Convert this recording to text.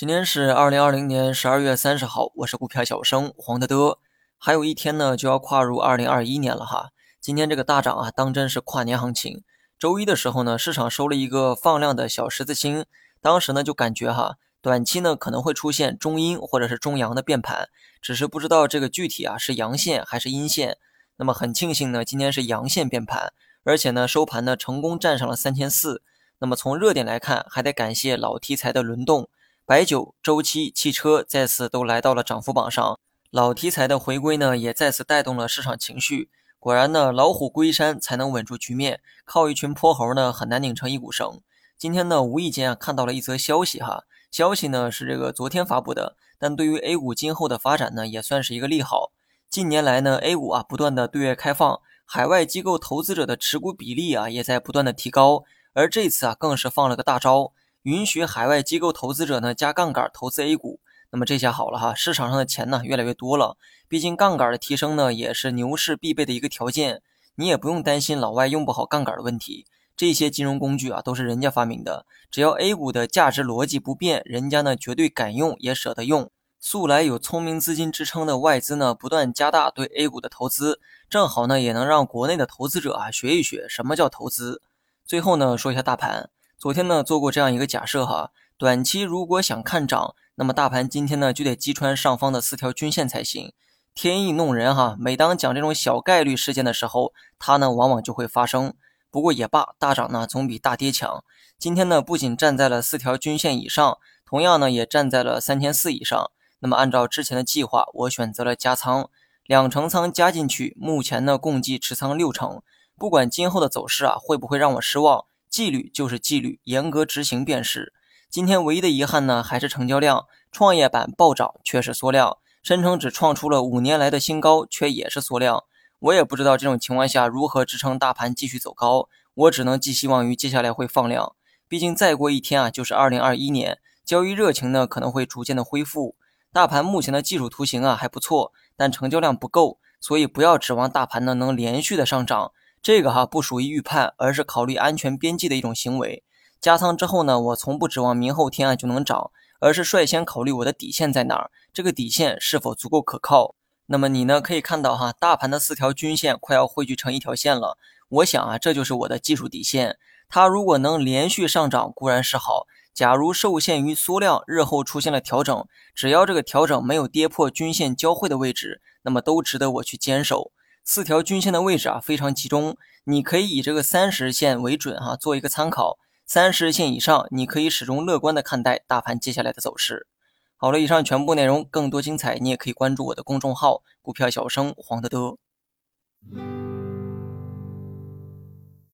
今天是二零二零年十二月三十号，我是股票小生黄德德。还有一天呢，就要跨入二零二一年了哈。今天这个大涨啊，当真是跨年行情。周一的时候呢，市场收了一个放量的小十字星，当时呢就感觉哈，短期呢可能会出现中阴或者是中阳的变盘，只是不知道这个具体啊是阳线还是阴线。那么很庆幸呢，今天是阳线变盘，而且呢收盘呢成功站上了三千四。那么从热点来看，还得感谢老题材的轮动。白酒、周期、汽车再次都来到了涨幅榜上，老题材的回归呢，也再次带动了市场情绪。果然呢，老虎归山才能稳住局面，靠一群泼猴呢，很难拧成一股绳。今天呢，无意间啊看到了一则消息哈，消息呢是这个昨天发布的，但对于 A 股今后的发展呢，也算是一个利好。近年来呢，A 股啊不断的对外开放，海外机构投资者的持股比例啊也在不断的提高，而这次啊更是放了个大招。允许海外机构投资者呢加杠杆投资 A 股，那么这下好了哈，市场上的钱呢越来越多了。毕竟杠杆的提升呢也是牛市必备的一个条件，你也不用担心老外用不好杠杆的问题。这些金融工具啊都是人家发明的，只要 A 股的价值逻辑不变，人家呢绝对敢用也舍得用。素来有聪明资金支撑的外资呢不断加大对 A 股的投资，正好呢也能让国内的投资者啊学一学什么叫投资。最后呢说一下大盘。昨天呢做过这样一个假设哈，短期如果想看涨，那么大盘今天呢就得击穿上方的四条均线才行。天意弄人哈，每当讲这种小概率事件的时候，它呢往往就会发生。不过也罢，大涨呢总比大跌强。今天呢不仅站在了四条均线以上，同样呢也站在了三千四以上。那么按照之前的计划，我选择了加仓，两成仓加进去，目前呢共计持仓六成。不管今后的走势啊会不会让我失望。纪律就是纪律，严格执行便是。今天唯一的遗憾呢，还是成交量。创业板暴涨却是缩量，深成指创出了五年来的新高，却也是缩量。我也不知道这种情况下如何支撑大盘继续走高，我只能寄希望于接下来会放量。毕竟再过一天啊，就是二零二一年，交易热情呢可能会逐渐的恢复。大盘目前的技术图形啊还不错，但成交量不够，所以不要指望大盘呢能连续的上涨。这个哈不属于预判，而是考虑安全边际的一种行为。加仓之后呢，我从不指望明后天啊就能涨，而是率先考虑我的底线在哪儿，这个底线是否足够可靠。那么你呢可以看到哈，大盘的四条均线快要汇聚成一条线了。我想啊，这就是我的技术底线。它如果能连续上涨固然是好，假如受限于缩量，日后出现了调整，只要这个调整没有跌破均线交汇的位置，那么都值得我去坚守。四条均线的位置啊非常集中，你可以以这个三十线为准哈，做一个参考。三十线以上，你可以始终乐观的看待大盘接下来的走势。好了，以上全部内容，更多精彩你也可以关注我的公众号“股票小生黄德德”。